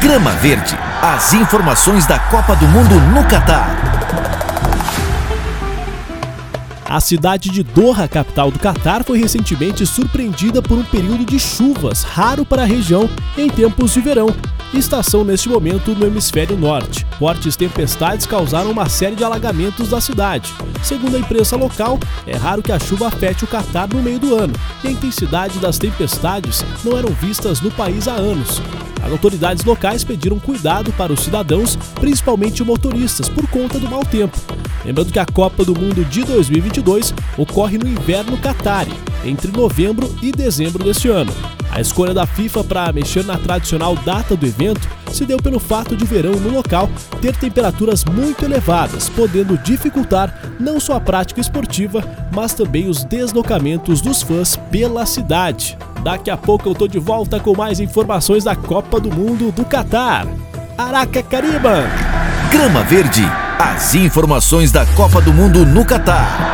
Grama Verde. As informações da Copa do Mundo no Catar. A cidade de Doha, capital do Catar, foi recentemente surpreendida por um período de chuvas raro para a região em tempos de verão, estação neste momento no hemisfério norte. Fortes tempestades causaram uma série de alagamentos da cidade. Segundo a imprensa local, é raro que a chuva afete o Catar no meio do ano, e a intensidade das tempestades não eram vistas no país há anos. As autoridades locais pediram cuidado para os cidadãos, principalmente motoristas, por conta do mau tempo. Lembrando que a Copa do Mundo de 2022 ocorre no inverno Qatari, entre novembro e dezembro deste ano. A escolha da FIFA para mexer na tradicional data do evento se deu pelo fato de verão no local ter temperaturas muito elevadas, podendo dificultar não só a prática esportiva, mas também os deslocamentos dos fãs pela cidade. Daqui a pouco eu tô de volta com mais informações da Copa do Mundo do Catar. Araca Cariba! Grama Verde. As informações da Copa do Mundo no Catar.